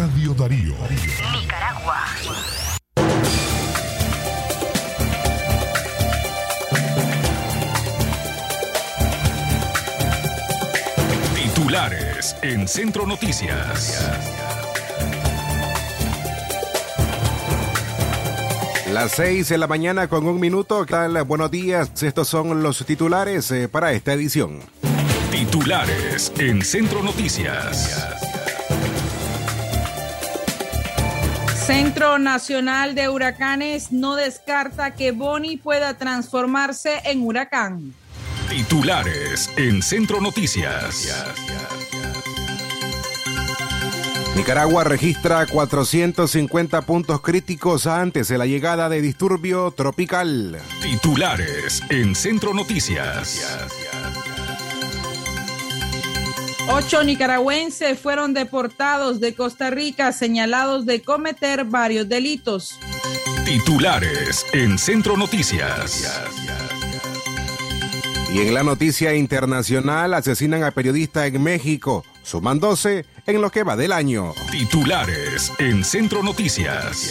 Radio Darío. Nicaragua. Titulares en Centro Noticias. Las seis de la mañana con un minuto. ¿Qué tal? Buenos días. Estos son los titulares eh, para esta edición. Titulares en Centro Noticias. Centro Nacional de Huracanes no descarta que Boni pueda transformarse en huracán. Titulares en Centro Noticias. Nicaragua registra 450 puntos críticos antes de la llegada de disturbio tropical. Titulares en Centro Noticias. Ocho nicaragüenses fueron deportados de Costa Rica señalados de cometer varios delitos. Titulares en Centro Noticias. Y en la noticia internacional asesinan a periodista en México, 12 en lo que va del año. Titulares en Centro Noticias.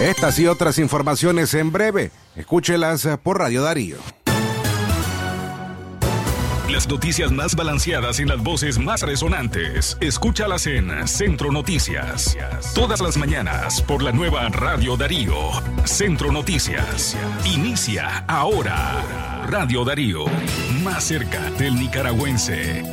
Estas y otras informaciones en breve, escúchelas por Radio Darío. Las noticias más balanceadas y las voces más resonantes. Escúchalas en Centro Noticias. Todas las mañanas por la nueva Radio Darío. Centro Noticias. Inicia ahora. Radio Darío. Más cerca del nicaragüense.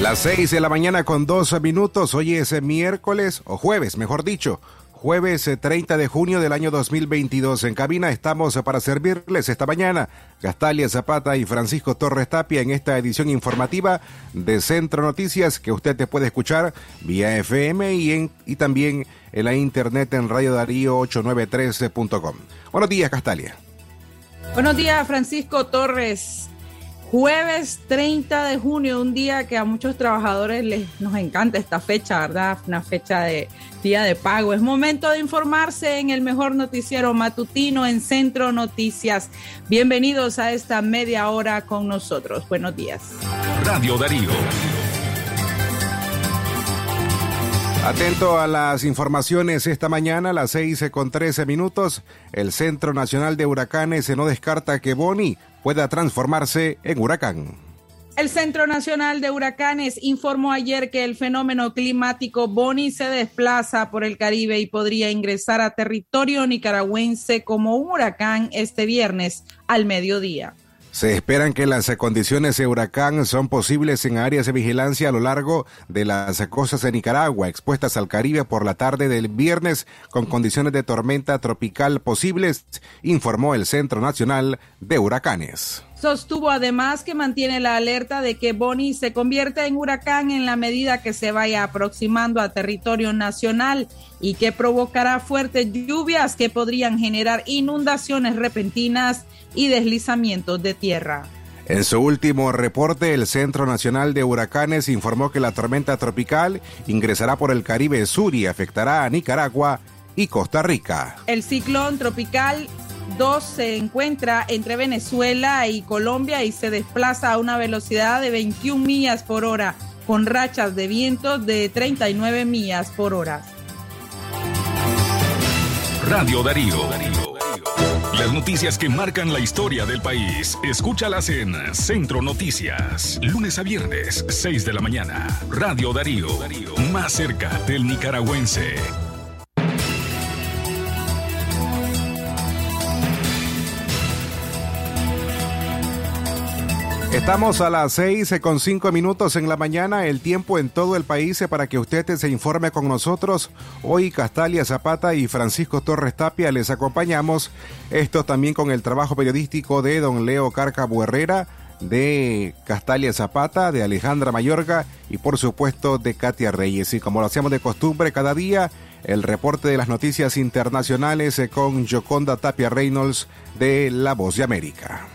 Las 6 de la mañana con 12 minutos. Hoy es miércoles o jueves, mejor dicho. Jueves 30 de junio del año 2022. En cabina estamos para servirles esta mañana. Gastalia Zapata y Francisco Torres Tapia en esta edición informativa de Centro Noticias que usted te puede escuchar vía FM y, también en la internet en Radio Darío 893.com. Buenos días, Gastalia. Buenos días, Francisco Torres. Jueves 30 de junio, un día que a muchos trabajadores les nos encanta esta fecha, ¿verdad? Una fecha de día de pago. Es momento de informarse en el mejor noticiero matutino en Centro Noticias. Bienvenidos a esta media hora con nosotros. Buenos días. Radio Darío. Atento a las informaciones esta mañana a las 6 con 13 minutos. El Centro Nacional de Huracanes no descarta que Boni pueda transformarse en huracán. El Centro Nacional de Huracanes informó ayer que el fenómeno climático Boni se desplaza por el Caribe y podría ingresar a territorio nicaragüense como un huracán este viernes al mediodía. Se esperan que las condiciones de huracán son posibles en áreas de vigilancia a lo largo de las costas de Nicaragua, expuestas al Caribe por la tarde del viernes con condiciones de tormenta tropical posibles, informó el Centro Nacional de Huracanes. Sostuvo además que mantiene la alerta de que Boni se convierta en huracán en la medida que se vaya aproximando a territorio nacional y que provocará fuertes lluvias que podrían generar inundaciones repentinas y deslizamientos de tierra. En su último reporte, el Centro Nacional de Huracanes informó que la tormenta tropical ingresará por el Caribe Sur y afectará a Nicaragua y Costa Rica. El ciclón tropical 2 se encuentra entre Venezuela y Colombia y se desplaza a una velocidad de 21 millas por hora, con rachas de vientos de 39 millas por hora. Radio Darío. Las noticias que marcan la historia del país, escúchalas en Centro Noticias, lunes a viernes, 6 de la mañana. Radio Darío, más cerca del nicaragüense. Estamos a las seis con cinco minutos en la mañana, el tiempo en todo el país para que usted se informe con nosotros. Hoy Castalia Zapata y Francisco Torres Tapia les acompañamos. Esto también con el trabajo periodístico de don Leo Carcabo Herrera, de Castalia Zapata, de Alejandra Mayorga y por supuesto de Katia Reyes. Y como lo hacemos de costumbre cada día, el reporte de las noticias internacionales con Joconda Tapia Reynolds de La Voz de América.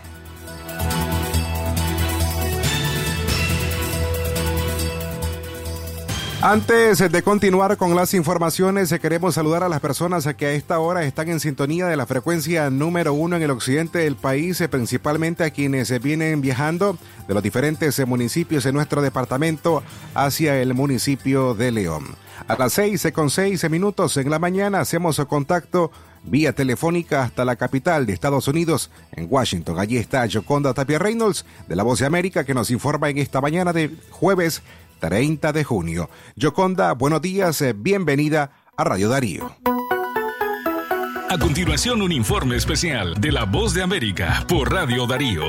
Antes de continuar con las informaciones, queremos saludar a las personas que a esta hora están en sintonía de la frecuencia número uno en el occidente del país, principalmente a quienes vienen viajando de los diferentes municipios de nuestro departamento hacia el municipio de León. A las seis con seis minutos en la mañana hacemos contacto vía telefónica hasta la capital de Estados Unidos, en Washington. Allí está Joconda Tapia Reynolds de La Voz de América que nos informa en esta mañana de jueves 30 de junio. Yoconda, buenos días, eh, bienvenida a Radio Darío. A continuación, un informe especial de La Voz de América por Radio Darío.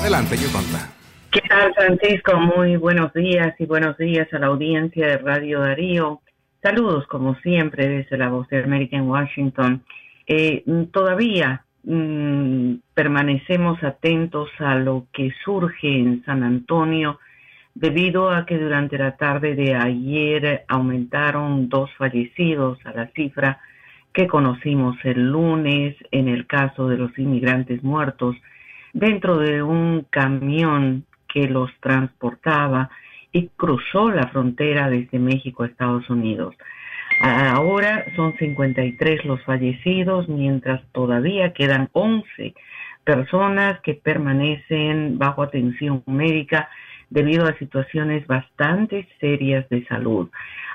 Adelante, Yoconda. ¿Qué tal, Francisco? Muy buenos días y buenos días a la audiencia de Radio Darío. Saludos, como siempre, desde La Voz de América en Washington. Eh, todavía Mm, permanecemos atentos a lo que surge en San Antonio debido a que durante la tarde de ayer aumentaron dos fallecidos a la cifra que conocimos el lunes en el caso de los inmigrantes muertos dentro de un camión que los transportaba y cruzó la frontera desde México a Estados Unidos. Ahora son 53 los fallecidos, mientras todavía quedan 11 personas que permanecen bajo atención médica debido a situaciones bastante serias de salud.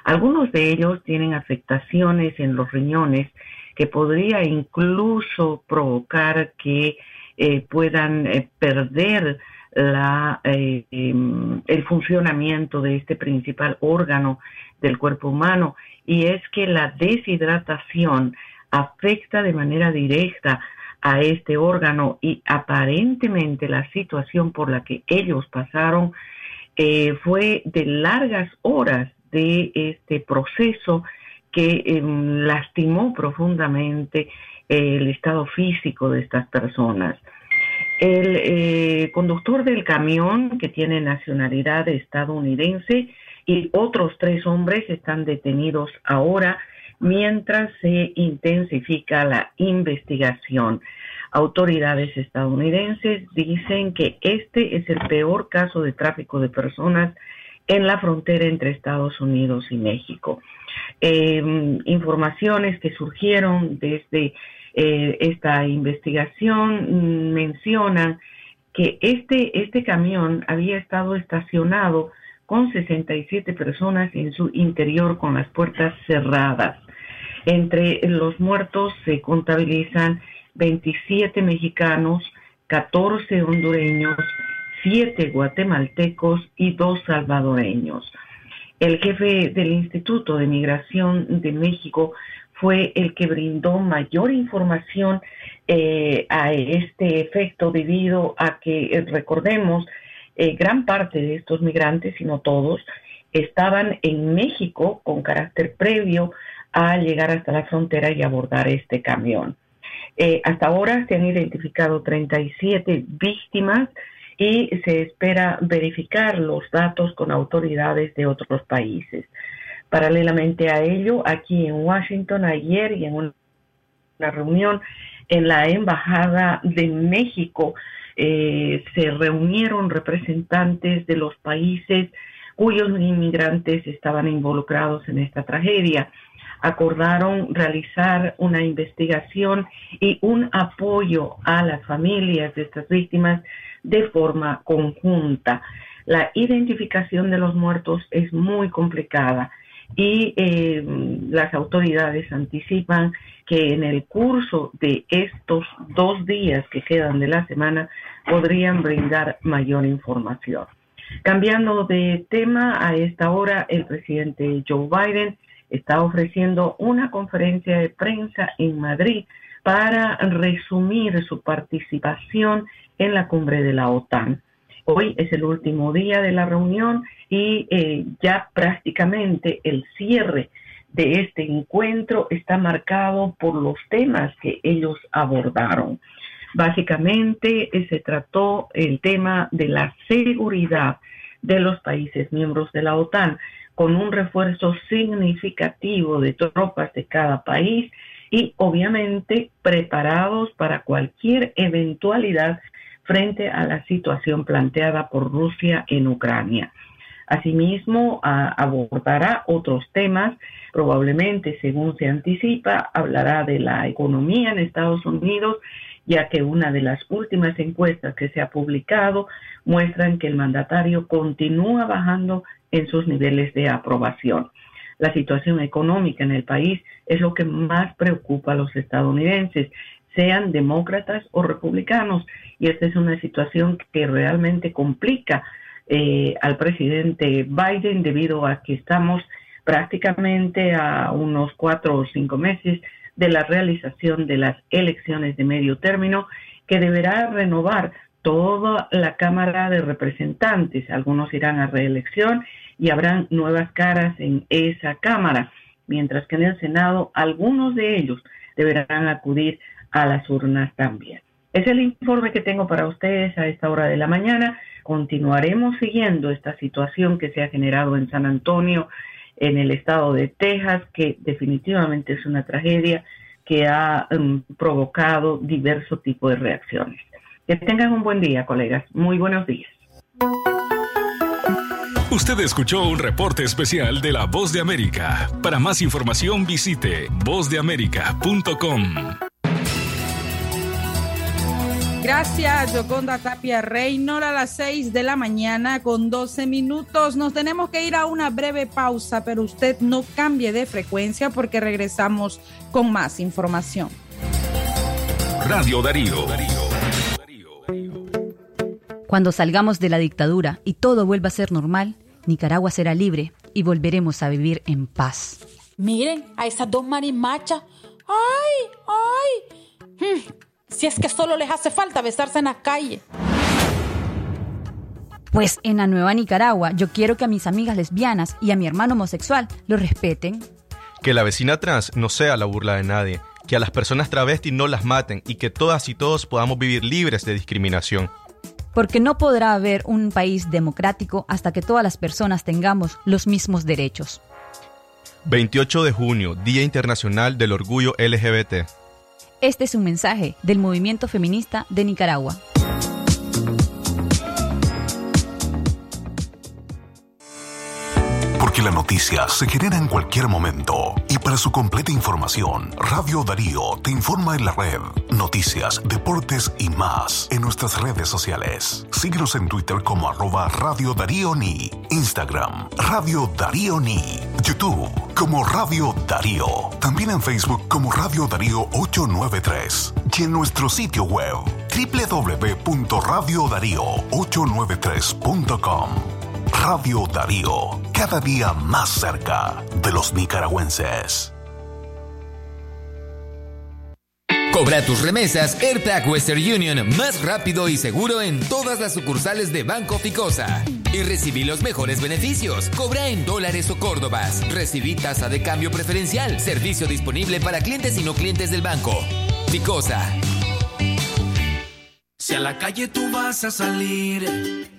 Algunos de ellos tienen afectaciones en los riñones que podría incluso provocar que eh, puedan eh, perder eh, em, el funcionamiento de este principal órgano del cuerpo humano y es que la deshidratación afecta de manera directa a este órgano y aparentemente la situación por la que ellos pasaron eh, fue de largas horas de este proceso que em, lastimó profundamente el estado físico de estas personas. El eh, conductor del camión, que tiene nacionalidad estadounidense, y otros tres hombres están detenidos ahora mientras se intensifica la investigación. Autoridades estadounidenses dicen que este es el peor caso de tráfico de personas en la frontera entre Estados Unidos y México. Em, informaciones que surgieron desde eh, esta investigación mencionan que este, este camión había estado estacionado con 67 personas en su interior con las puertas cerradas. Entre los muertos se contabilizan 27 mexicanos, 14 hondureños, 7 guatemaltecos y 2 salvadoreños. El jefe del Instituto de Migración de México fue el que brindó mayor información eh, a este efecto debido a que, eh, recordemos, eh, gran parte de estos migrantes, si no todos, estaban en México con carácter previo a llegar hasta la frontera y abordar este camión. Hasta ahora se han identificado 37 víctimas y se espera verificar los datos con autoridades de otros países. Paralelamente a ello, aquí en Washington ayer y en una reunión en la Embajada de México, eh, se reunieron representantes de los países cuyos inmigrantes estaban involucrados en esta tragedia. Acordaron realizar una investigación y un apoyo a las familias de estas víctimas de forma conjunta. La identificación de los muertos es muy complicada y eh, las autoridades anticipan que en el curso de estos dos días que quedan de la semana podrían brindar mayor información. Cambiando de tema, a esta hora el presidente Joe Biden está ofreciendo una conferencia de prensa en Madrid para resumir su participación en la cumbre de la OTAN. Hoy es el último día de la reunión y eh, ya prácticamente el cierre de este encuentro está marcado por los temas que ellos abordaron. Básicamente eh, se trató el tema de la seguridad de los países miembros de la OTAN, con un refuerzo significativo de tropas de cada país y obviamente preparados para cualquier eventualidad frente a la situación planteada por Rusia en Ucrania. Asimismo, abordará otros temas, probablemente, según se anticipa, hablará de la economía en Estados Unidos, ya que una de las últimas encuestas que se ha publicado muestran que el mandatario continúa bajando en sus niveles de aprobación. La situación económica en el país es lo que más preocupa a los estadounidenses, sean demócratas o republicanos, y esta es una situación que realmente complica eh, al presidente Biden debido a que estamos prácticamente a unos cuatro o cinco meses de la realización de las elecciones de medio término que deberá renovar toda la Cámara de Representantes. Algunos irán a reelección y habrán nuevas caras en esa Cámara, mientras que en el Senado algunos de ellos deberán acudir a las urnas también. Es el informe que tengo para ustedes a esta hora de la mañana. Continuaremos siguiendo esta situación que se ha generado en San Antonio, en el estado de Texas, que definitivamente es una tragedia que ha um, provocado diversos tipos de reacciones. Que tengan un buen día, colegas. Muy buenos días. Usted escuchó un reporte especial de La Voz de América. Para más información visite vozdeamerica.com. Gracias, Yoconda Tapia Reynor, a las 6 de la mañana con 12 minutos. Nos tenemos que ir a una breve pausa, pero usted no cambie de frecuencia porque regresamos con más información. Radio Darío. Cuando salgamos de la dictadura y todo vuelva a ser normal, Nicaragua será libre y volveremos a vivir en paz. Miren a esas dos marimachas. ¡Ay! ¡Ay! Si es que solo les hace falta besarse en la calle. Pues en la nueva Nicaragua yo quiero que a mis amigas lesbianas y a mi hermano homosexual lo respeten. Que la vecina trans no sea la burla de nadie, que a las personas travestis no las maten y que todas y todos podamos vivir libres de discriminación porque no podrá haber un país democrático hasta que todas las personas tengamos los mismos derechos. 28 de junio, Día Internacional del Orgullo LGBT. Este es un mensaje del movimiento feminista de Nicaragua. Porque la noticia se genera en cualquier momento y para su completa información, Radio Darío te informa en la red, noticias, deportes y más en nuestras redes sociales. Síguenos en Twitter como arroba Radio Darío Ni, Instagram Radio Darío Ni, YouTube como Radio Darío, también en Facebook como Radio Darío 893 y en nuestro sitio web www.radiodarío893.com. Radio Darío, cada día más cerca de los nicaragüenses. Cobra tus remesas AirTag Western Union más rápido y seguro en todas las sucursales de Banco Ficosa. Y recibí los mejores beneficios. Cobra en dólares o córdobas. Recibí tasa de cambio preferencial. Servicio disponible para clientes y no clientes del banco. Ficosa. Si a la calle tú vas a salir,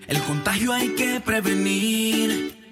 el contagio hay que prevenir.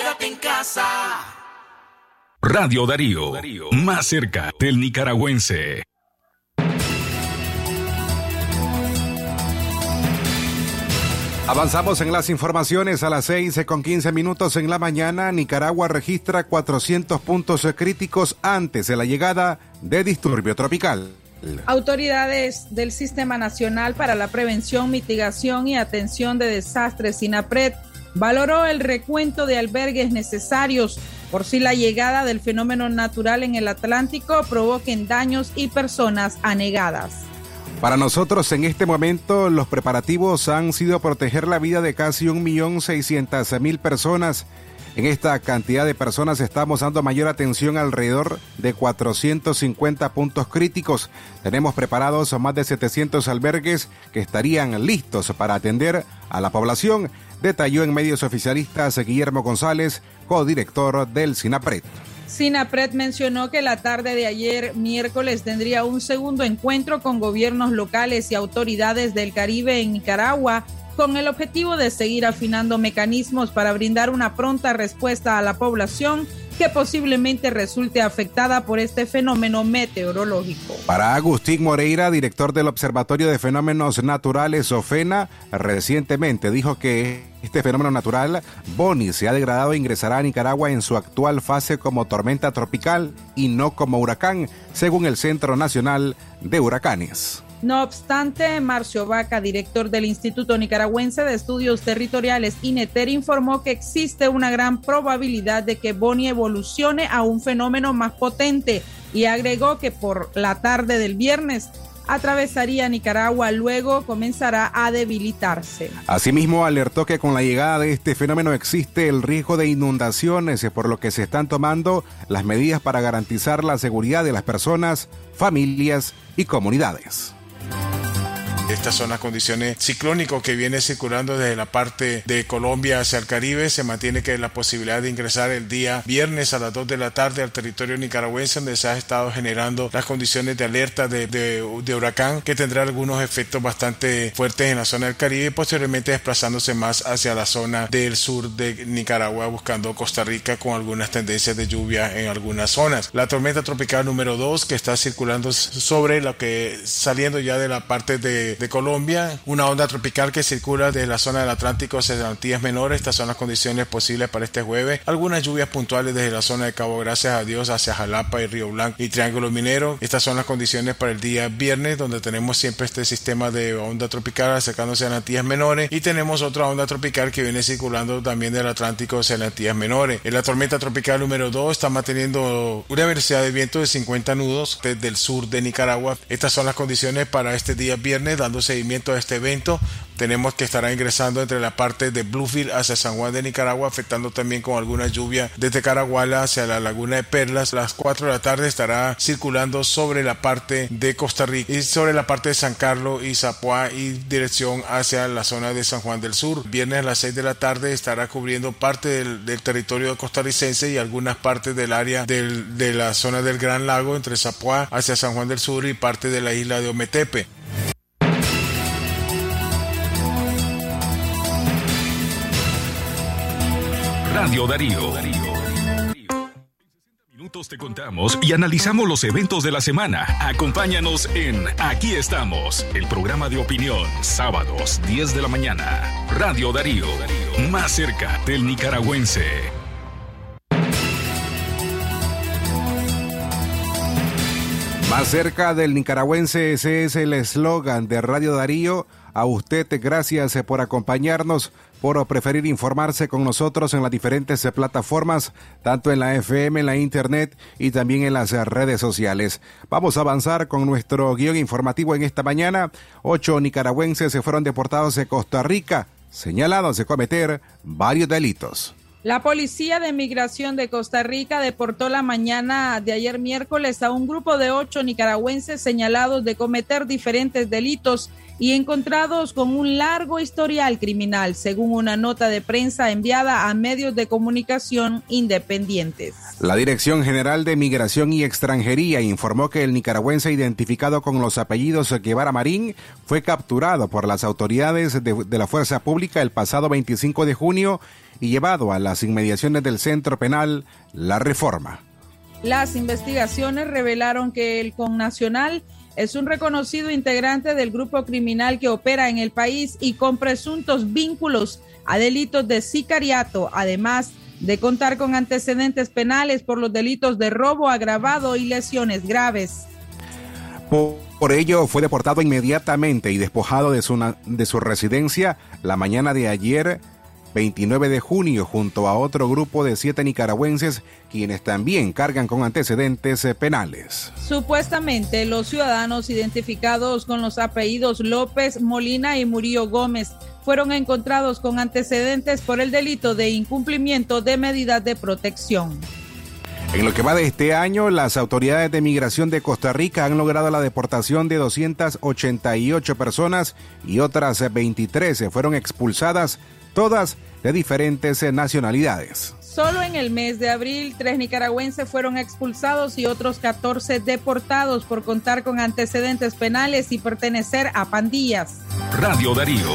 Quédate en casa. Radio Darío, más cerca del nicaragüense. Avanzamos en las informaciones a las 6 con 15 minutos en la mañana. Nicaragua registra 400 puntos críticos antes de la llegada de disturbio tropical. Autoridades del Sistema Nacional para la Prevención, Mitigación y Atención de Desastres, SINAPRED, valoró el recuento de albergues necesarios por si la llegada del fenómeno natural en el Atlántico provoquen daños y personas anegadas. Para nosotros en este momento los preparativos han sido proteger la vida de casi 1.600.000 personas En esta cantidad de personas estamos dando mayor atención alrededor de 450 puntos críticos. Tenemos preparados más de 700 albergues que estarían listos para atender a la población, detalló en medios oficialistas Guillermo González, codirector del SINAPRED. SINAPRED mencionó que la tarde de ayer, miércoles, tendría un segundo encuentro con gobiernos locales y autoridades del Caribe en Nicaragua con el objetivo de seguir afinando mecanismos para brindar una pronta respuesta a la población que posiblemente resulte afectada por este fenómeno meteorológico. Para Agustín Moreira, director del Observatorio de Fenómenos Naturales OFENA, recientemente dijo que este fenómeno natural, Boni, se ha degradado e ingresará a Nicaragua en su actual fase como tormenta tropical y no como huracán, según el Centro Nacional de Huracanes. No obstante, Marcio Vaca, director del Instituto Nicaragüense de Estudios Territoriales, INETER, informó que existe una gran probabilidad de que Boni evolucione a un fenómeno más potente y agregó que por la tarde del viernes atravesaría Nicaragua, luego comenzará a debilitarse. Asimismo, alertó que con la llegada de este fenómeno existe el riesgo de inundaciones, por lo que se están tomando las medidas para garantizar la seguridad de las personas, familias y comunidades. Bye. Estas son las condiciones ciclónicas que viene circulando desde la parte de Colombia hacia el Caribe. Se mantiene que la posibilidad de ingresar el día viernes a las 2 de la tarde al territorio nicaragüense, donde se ha estado generando las condiciones de alerta de, de, huracán, que tendrá algunos efectos bastante fuertes en la zona del Caribe posteriormente desplazándose más hacia la zona del sur de Nicaragua, buscando Costa Rica con algunas tendencias de lluvia en algunas zonas. La tormenta tropical número 2 que está circulando sobre lo que saliendo ya de la parte de de Colombia, una onda tropical que circula desde la zona del Atlántico hacia las Antillas Menores. Estas son las condiciones posibles para este jueves. Algunas lluvias puntuales desde la zona de Cabo Gracias a Dios hacia Jalapa y Río Blanco y Triángulo Minero. Estas son las condiciones para el día viernes, donde tenemos siempre este sistema de onda tropical acercándose a las Antillas Menores y tenemos otra onda tropical que viene circulando también del Atlántico hacia las Antillas Menores. En la tormenta tropical número 2 está manteniendo una velocidad de viento de 50 nudos desde el sur de Nicaragua. Estas son las condiciones para este día viernes, seguimiento a este evento. Tenemos que estará ingresando entre la parte de Bluefield hacia San Juan de Nicaragua, afectando también con alguna lluvia desde Caraguala hacia la laguna de Perlas. A las 4 de la tarde estará circulando sobre la parte de Costa Rica y sobre la parte de San Carlos y Zapoá y dirección hacia la zona de San Juan del Sur. Viernes a las 6 de la tarde estará cubriendo parte del, del territorio costarricense y algunas partes del área de la zona del Gran Lago entre Zapoá hacia San Juan del Sur y parte de la isla de Ometepe. Radio Darío. Minutos te contamos y analizamos los eventos de la semana. Acompáñanos en Aquí estamos, el programa de opinión, sábados 10 de la mañana. Radio Darío, más cerca del nicaragüense. Más cerca del nicaragüense, ese es el eslogan de Radio Darío. A usted, gracias por acompañarnos por preferir informarse con nosotros en las diferentes plataformas, tanto en la FM, en la Internet y también en las redes sociales. Vamos a avanzar con nuestro guion informativo en esta mañana. Ocho nicaragüenses se fueron deportados de Costa Rica, señalados de cometer varios delitos. La Policía de Migración de Costa Rica deportó la mañana de ayer miércoles a un grupo de ocho nicaragüenses señalados de cometer diferentes delitos y encontrados con un largo historial criminal, según una nota de prensa enviada a medios de comunicación independientes. La Dirección General de Migración y Extranjería informó que el nicaragüense identificado con los apellidos Guevara Marín fue capturado por las autoridades de, de la Fuerza Pública el pasado 25 de junio y llevado a las inmediaciones del centro penal La Reforma. Las investigaciones revelaron que el connacional es un reconocido integrante del grupo criminal que opera en el país y con presuntos vínculos a delitos de sicariato, además de contar con antecedentes penales por los delitos de robo agravado y lesiones graves. Por, ello, fue deportado inmediatamente y despojado de su, de su residencia la mañana de ayer 29 de junio junto a otro grupo de siete nicaragüenses quienes también cargan con antecedentes eh, penales. Supuestamente los ciudadanos identificados con los apellidos López, Molina y Murillo Gómez fueron encontrados con antecedentes por el delito de incumplimiento de medidas de protección. En lo que va de este año, las autoridades de migración de Costa Rica han logrado la deportación de 288 personas y otras 23 fueron expulsadas, todas de diferentes nacionalidades. Solo en el mes de abril, tres nicaragüenses fueron expulsados y otros 14 deportados por contar con antecedentes penales y pertenecer a pandillas. Radio Darío,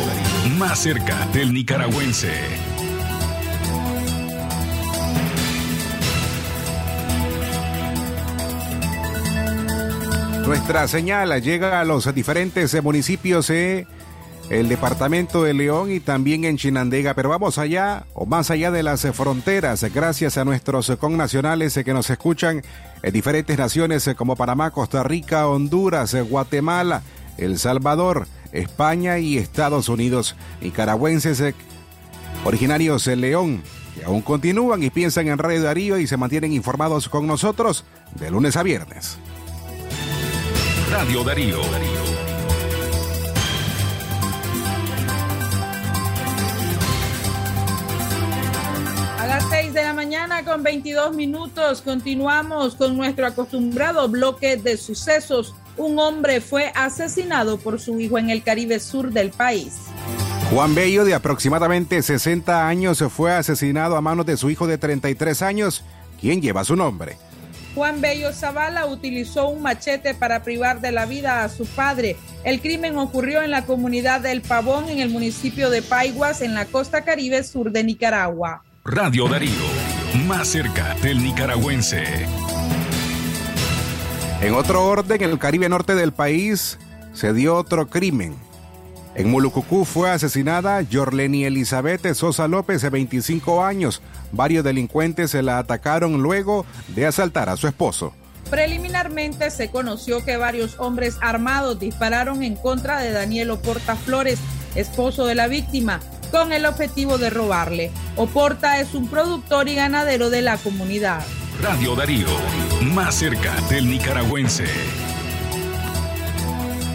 más cerca del nicaragüense. Nuestra señal llega a los diferentes municipios de el departamento de León y también en Chinandega, pero vamos allá o más allá de las fronteras, gracias a nuestros connacionales que nos escuchan en diferentes naciones como Panamá, Costa Rica, Honduras, Guatemala, El Salvador, España y Estados Unidos, nicaragüenses originarios de León, que aún continúan y piensan en Radio Darío y se mantienen informados con nosotros de lunes a viernes. Radio Darío. Con 22 minutos continuamos con nuestro acostumbrado bloque de sucesos. Un hombre fue asesinado por su hijo en el Caribe Sur del país. Juan Bello, de aproximadamente 60 años, fue asesinado a manos de su hijo de 33 años, quien lleva su nombre. Juan Bello Zavala utilizó un machete para privar de la vida a su padre. El crimen ocurrió en la comunidad del Pavón, en el municipio de Paiguas, en la costa caribe sur de Nicaragua. Radio Darío, más cerca del nicaragüense. En otro orden, en el Caribe norte del país se dio otro crimen. En Mulucucú fue asesinada Yorleni Elizabeth Sosa López, de 25 años. Varios delincuentes se la atacaron luego de asaltar a su esposo. Preliminarmente se conoció que varios hombres armados dispararon en contra de Daniel Oporta Flores, esposo de la víctima, con el objetivo de robarle. Oporta es un productor y ganadero de la comunidad. Radio Darío, más cerca del nicaragüense.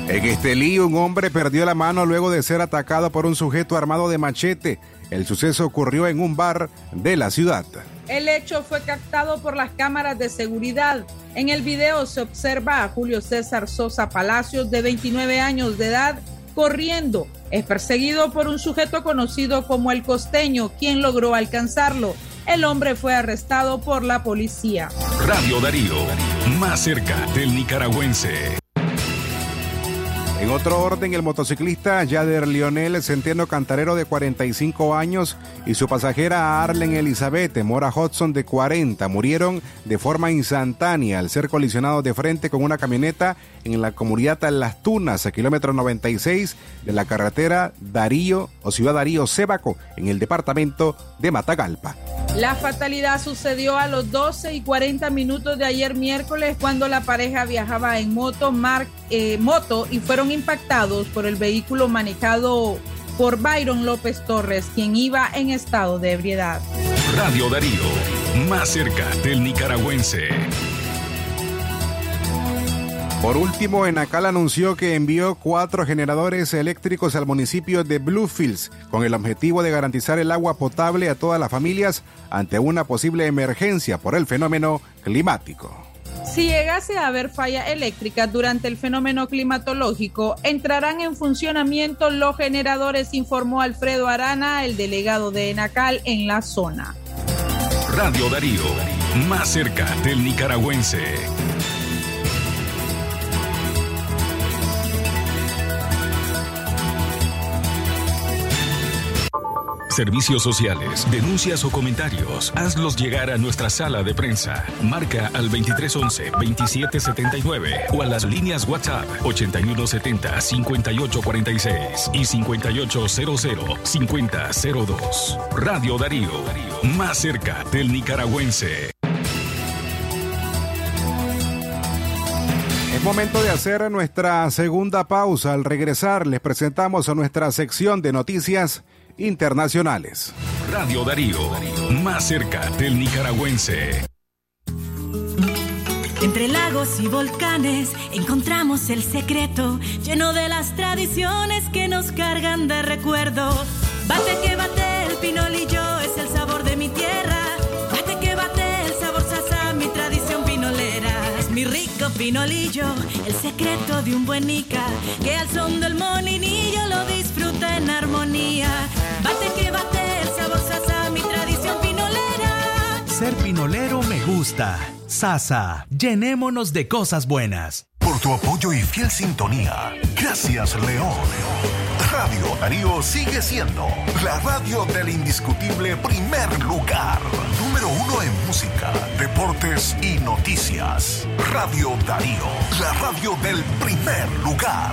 En este lío, un hombre perdió la mano luego de ser atacado por un sujeto armado de machete. El suceso ocurrió en un bar de la ciudad. El hecho fue captado por las cámaras de seguridad. En el video se observa a Julio César Sosa Palacios, de 29 años de edad, corriendo. Es perseguido por un sujeto conocido como el costeño, quien logró alcanzarlo. El hombre fue arrestado por la policía. Radio Darío, más cerca del nicaragüense. En otro orden, el motociclista Yader Lionel Centeno Cantarero de 45 años y su pasajera Arlen Elizabeth Mora Hudson de 40 murieron de forma instantánea al ser colisionados de frente con una camioneta en la comunidad Las Tunas, a kilómetro 96 de la carretera Darío o Ciudad Darío Cebaco, en el departamento de Matagalpa. La fatalidad sucedió a los 12 y 40 minutos de ayer miércoles cuando la pareja viajaba en moto, mar, eh, moto y fueron impactados por el vehículo manejado por Byron López Torres, quien iba en estado de ebriedad. Radio Darío, más cerca del nicaragüense. Por último, Enacal anunció que envió cuatro generadores eléctricos al municipio de Bluefields con el objetivo de garantizar el agua potable a todas las familias ante una posible emergencia por el fenómeno climático. Si llegase a haber falla eléctrica durante el fenómeno climatológico, entrarán en funcionamiento los generadores, informó Alfredo Arana, el delegado de Enacal en la zona. Radio Darío, más cerca del nicaragüense. Servicios sociales, denuncias o comentarios, hazlos llegar a nuestra sala de prensa. Marca al 2311-2779 o a las líneas WhatsApp 8170-5846 y 5800-5002. Radio Darío, más cerca del nicaragüense. Es momento de hacer nuestra segunda pausa. Al regresar les presentamos a nuestra sección de noticias internacionales. Radio Darío, más cerca del nicaragüense. Entre lagos y volcanes encontramos el secreto, lleno de las tradiciones que nos cargan de recuerdo. Bate que bate el pinolillo, es el sabor de mi tierra. Bate que bate el sabor sasa, mi tradición pinolera. Es mi rico pinolillo, el secreto de un buen nica, que al son del molinillo lo disfruta en armonía. Bate que bate el sabor sasa, mi tradición pinolera. Ser pinolero me gusta. Sasa, llenémonos de cosas buenas. Por tu apoyo y fiel sintonía. Gracias, León. Radio Darío sigue siendo la radio del indiscutible primer lugar. Número uno en música, deportes y noticias. Radio Darío, la radio del primer lugar.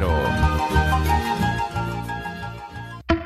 Romero.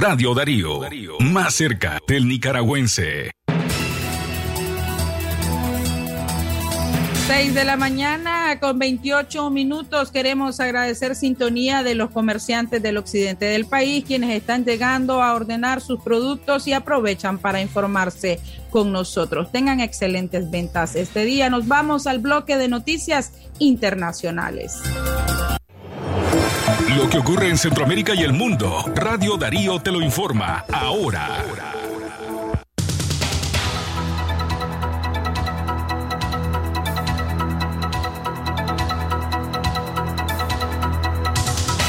Radio Darío, más cerca del nicaragüense. 6 de la mañana con 28 minutos. Queremos agradecer sintonía de los comerciantes del occidente del país, quienes están llegando a ordenar sus productos y aprovechan para informarse con nosotros. Tengan excelentes ventas este día. Nos vamos al bloque de noticias internacionales. Lo que ocurre en Centroamérica y el mundo, Radio Darío te lo informa ahora.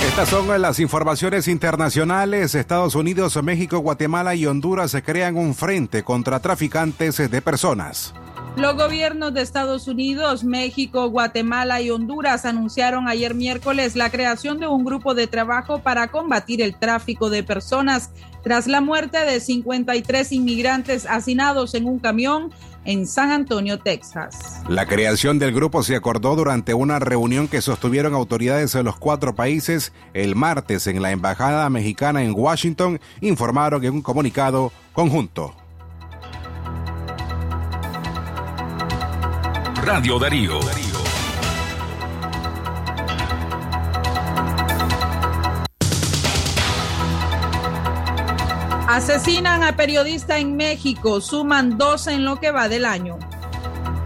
Estas son las informaciones internacionales. Estados Unidos, México, Guatemala y Honduras se crean un frente contra traficantes de personas. Los gobiernos de Estados Unidos, México, Guatemala y Honduras anunciaron ayer miércoles la creación de un grupo de trabajo para combatir el tráfico de personas tras la muerte de 53 inmigrantes hacinados en un camión en San Antonio, Texas. La creación del grupo se acordó durante una reunión que sostuvieron autoridades de los cuatro países el martes en la Embajada Mexicana en Washington, informaron en un comunicado conjunto. Radio Darío. Asesinan a periodista en México, suman 12 en lo que va del año.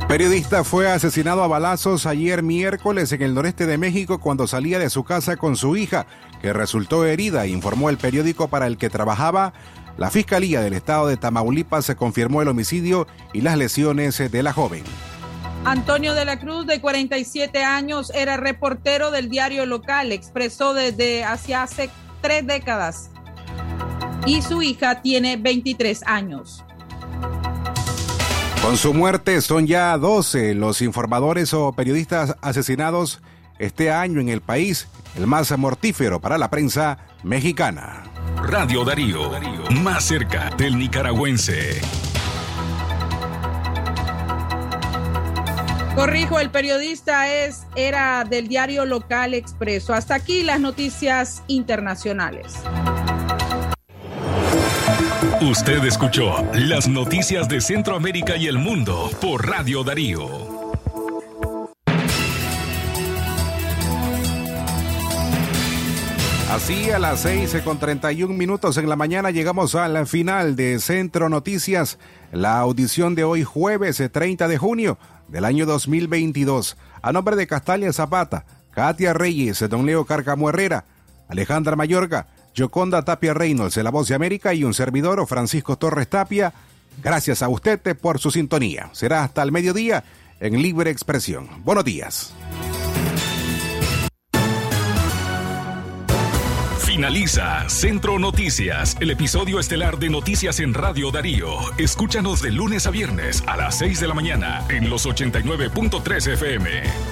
Periodista fue asesinado a balazos ayer miércoles en el noreste de México cuando salía de su casa con su hija, que resultó herida, informó el periódico para el que trabajaba La Fiscalía del Estado de Tamaulipas se confirmó el homicidio y las lesiones de la joven. Antonio de la Cruz, de 47 años, era reportero del diario local, expresó desde hacia hace tres décadas. Y su hija tiene 23 años. Con su muerte son ya 12 los informadores o periodistas asesinados este año en el país, el más mortífero para la prensa mexicana. Radio Darío, más cerca del nicaragüense. Corrijo, el periodista es, era del diario local Expreso. Hasta aquí las noticias internacionales. Usted escuchó las noticias de Centroamérica y el mundo por Radio Darío. Así a las 6 con 31 minutos en la mañana llegamos a la final de Centro Noticias, la audición de hoy jueves 30 de junio del año 2022. A nombre de Castalia Zapata, Katia Reyes, Don Leo Carcamo Herrera, Alejandra Mayorga, Yoconda Tapia Reynolds de La Voz de América y un servidor, Francisco Torres Tapia. Gracias a usted por su sintonía. Será hasta el mediodía en Libre Expresión. Buenos días. Finaliza Centro Noticias, el episodio estelar de Noticias en Radio Darío. Escúchanos de lunes a viernes a las 6 de la mañana en los 89.3 FM.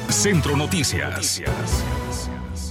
Centro Noticias.